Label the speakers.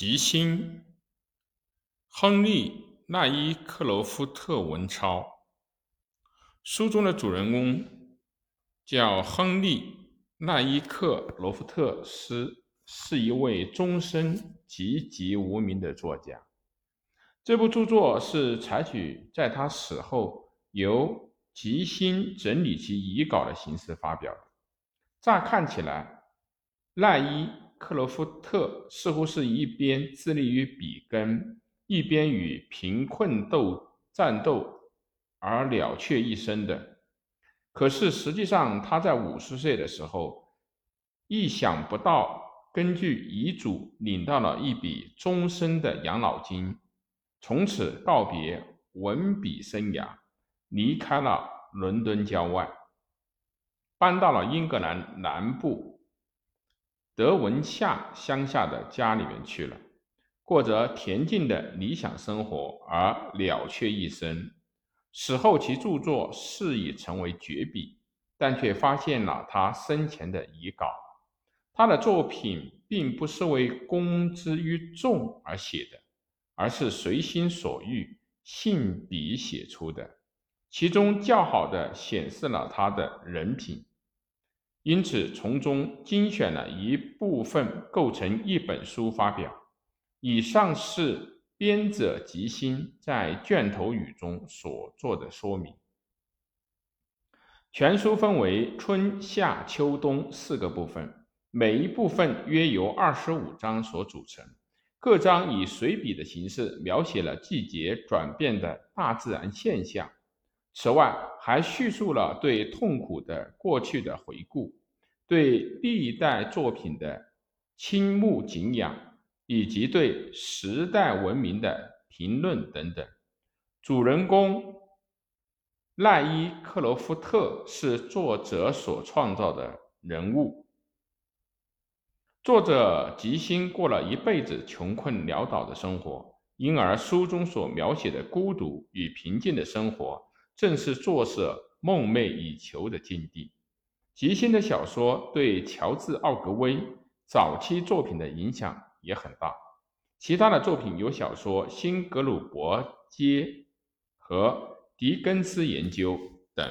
Speaker 1: 吉星，亨利·奈伊克罗夫特文抄。书中的主人公叫亨利·奈伊克罗夫特斯，是一位终身籍籍无名的作家。这部著作是采取在他死后由吉星整理其遗稿的形式发表的。乍看起来，赖伊。克罗夫特似乎是一边致力于笔耕，一边与贫困斗战斗而了却一生的。可是实际上，他在五十岁的时候，意想不到，根据遗嘱领到了一笔终身的养老金，从此告别文笔生涯，离开了伦敦郊外，搬到了英格兰南部。德文夏乡下的家里面去了，过着恬静的理想生活而了却一生。死后，其著作是已成为绝笔，但却发现了他生前的遗稿。他的作品并不是为公之于众而写的，而是随心所欲、信笔写出的，其中较好的显示了他的人品。因此，从中精选了一部分，构成一本书发表。以上是编者吉星在卷头语中所做的说明。全书分为春夏秋冬四个部分，每一部分约由二十五章所组成，各章以随笔的形式描写了季节转变的大自然现象。此外，还叙述了对痛苦的过去的回顾，对历代作品的倾慕敬仰，以及对时代文明的评论等等。主人公赖伊克罗夫特是作者所创造的人物。作者吉星过了一辈子穷困潦倒的生活，因而书中所描写的孤独与平静的生活。正是作者梦寐以求的境地。吉星的小说对乔治·奥格威早期作品的影响也很大。其他的作品有小说《新格鲁伯街》和《狄更斯研究》等。